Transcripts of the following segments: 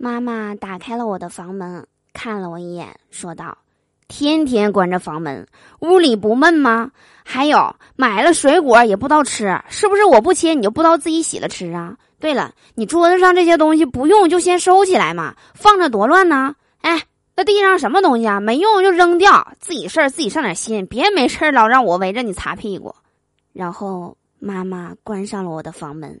妈妈打开了我的房门，看了我一眼，说道：“天天关着房门，屋里不闷吗？还有买了水果也不知道吃，是不是我不切你就不知道自己洗了吃啊？对了，你桌子上这些东西不用就先收起来嘛，放着多乱呢！哎，那地上什么东西啊？没用就扔掉，自己事儿自己上点心，别没事老让我围着你擦屁股。”然后妈妈关上了我的房门。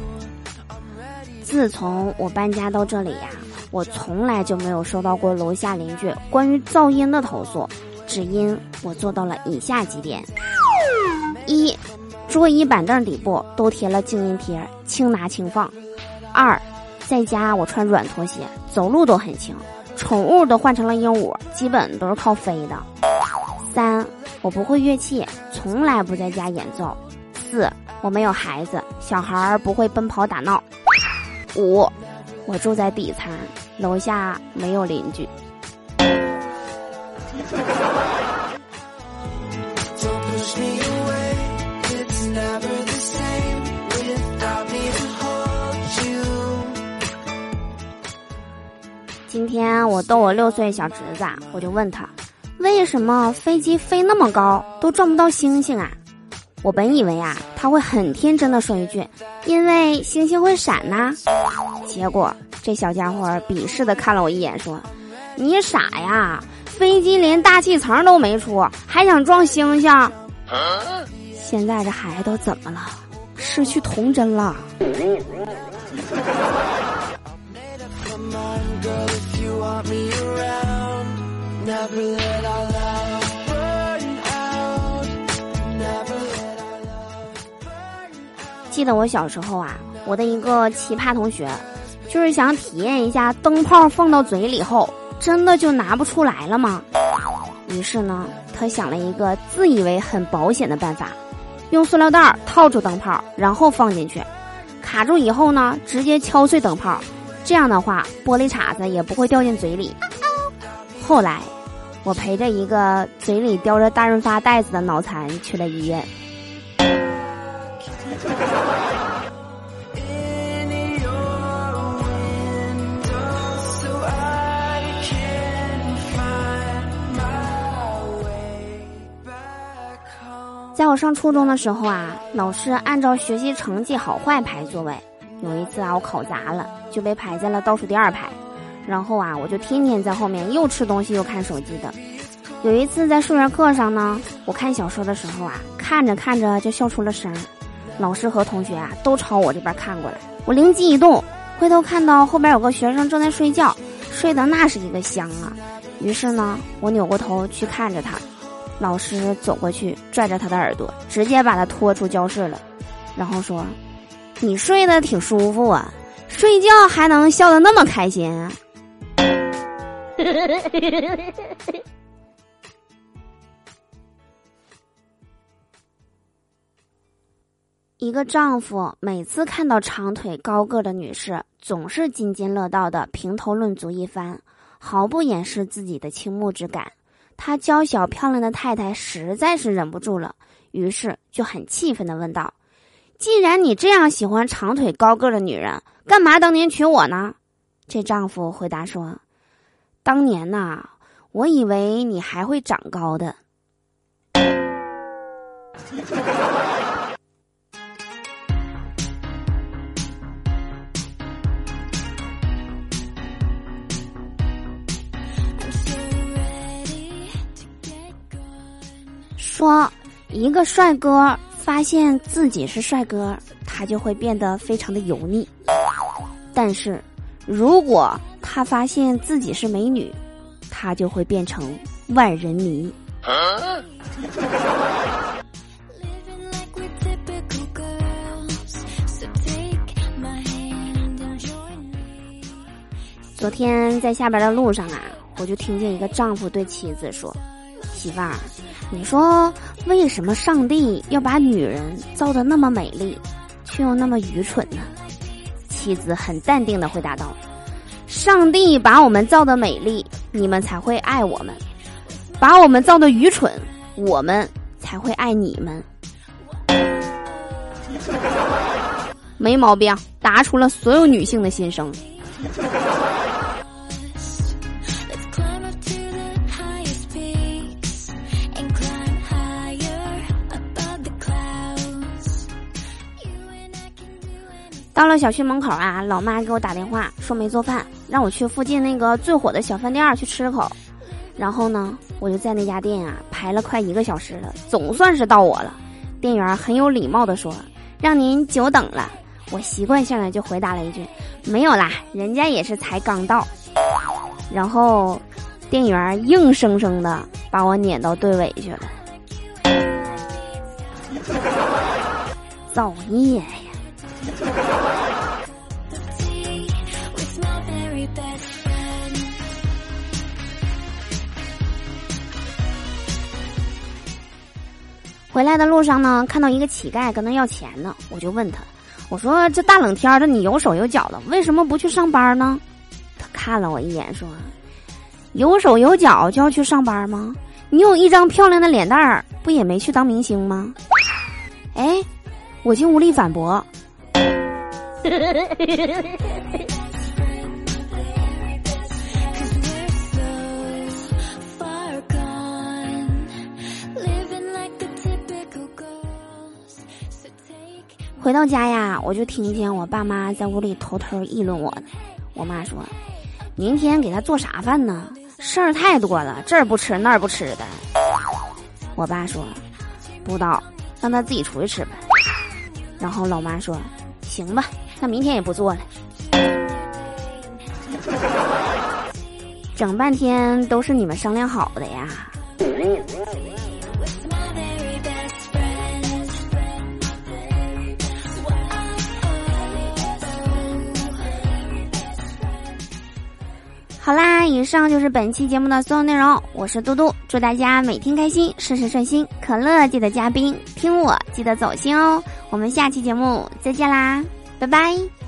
自从我搬家到这里呀，我从来就没有收到过楼下邻居关于噪音的投诉，只因我做到了以下几点：一、桌椅板凳底部都贴了静音贴，轻拿轻放；二、在家我穿软拖鞋，走路都很轻；宠物都换成了鹦鹉，基本都是靠飞的；三、我不会乐器，从来不在家演奏；四、我没有孩子，小孩儿不会奔跑打闹。五，我住在底层，楼下没有邻居。今天我逗我六岁小侄子，我就问他，为什么飞机飞那么高都撞不到星星啊？我本以为啊，他会很天真的说一句：“因为星星会闪呐。”结果这小家伙鄙视的看了我一眼，说：“你傻呀，飞机连大气层都没出，还想撞星星？现在这孩子都怎么了？失去童真了。”记得我小时候啊，我的一个奇葩同学，就是想体验一下灯泡放到嘴里后，真的就拿不出来了吗？于是呢，他想了一个自以为很保险的办法，用塑料袋套住灯泡，然后放进去，卡住以后呢，直接敲碎灯泡，这样的话，玻璃碴子也不会掉进嘴里。后来，我陪着一个嘴里叼着大润发袋子的脑残去了医院。在我上初中的时候啊，老师按照学习成绩好坏排座位。有一次啊，我考砸了，就被排在了倒数第二排。然后啊，我就天天在后面又吃东西又看手机的。有一次在数学课上呢，我看小说的时候啊，看着看着就笑出了声儿。老师和同学啊都朝我这边看过来，我灵机一动，回头看到后边有个学生正在睡觉，睡得那是一个香啊。于是呢，我扭过头去看着他。老师走过去，拽着他的耳朵，直接把他拖出教室了，然后说：“你睡得挺舒服啊，睡觉还能笑得那么开心。” 一个丈夫每次看到长腿高个的女士，总是津津乐道的评头论足一番，毫不掩饰自己的倾慕之感。他娇小漂亮的太太实在是忍不住了，于是就很气愤的问道：“既然你这样喜欢长腿高个的女人，干嘛当年娶我呢？”这丈夫回答说：“当年呐，我以为你还会长高的。”说，一个帅哥发现自己是帅哥，他就会变得非常的油腻。但是，如果他发现自己是美女，他就会变成万人迷。昨天在下班的路上啊，我就听见一个丈夫对妻子说：“媳妇儿，你说为什么上帝要把女人造的那么美丽，却又那么愚蠢呢？”妻子很淡定的回答道：“上帝把我们造的美丽，你们才会爱我们；把我们造的愚蠢，我们才会爱你们。”没毛病，答出了所有女性的心声。到了小区门口啊，老妈给我打电话说没做饭，让我去附近那个最火的小饭店去吃口。然后呢，我就在那家店啊排了快一个小时了，总算是到我了。店员很有礼貌的说：“让您久等了。”我习惯性的就回答了一句：“没有啦，人家也是才刚到。”然后，店员硬生生的把我撵到队尾去了。造孽呀！回来的路上呢，看到一个乞丐跟他要钱呢，我就问他：“我说这大冷天的，你有手有脚的，为什么不去上班呢？”他看了我一眼，说：“有手有脚就要去上班吗？你有一张漂亮的脸蛋儿，不也没去当明星吗？”哎，我竟无力反驳。回到家呀，我就听见我爸妈在屋里偷偷议论我呢。我妈说：“明天给他做啥饭呢？事儿太多了，这儿不吃那儿不吃的。”我爸说：“不知道，让他自己出去吃吧。”然后老妈说：“行吧，那明天也不做了。”整半天都是你们商量好的呀。好啦，以上就是本期节目的所有内容。我是嘟嘟，祝大家每天开心，事事顺心。可乐记得加冰，听我记得走心哦。我们下期节目再见啦，拜拜。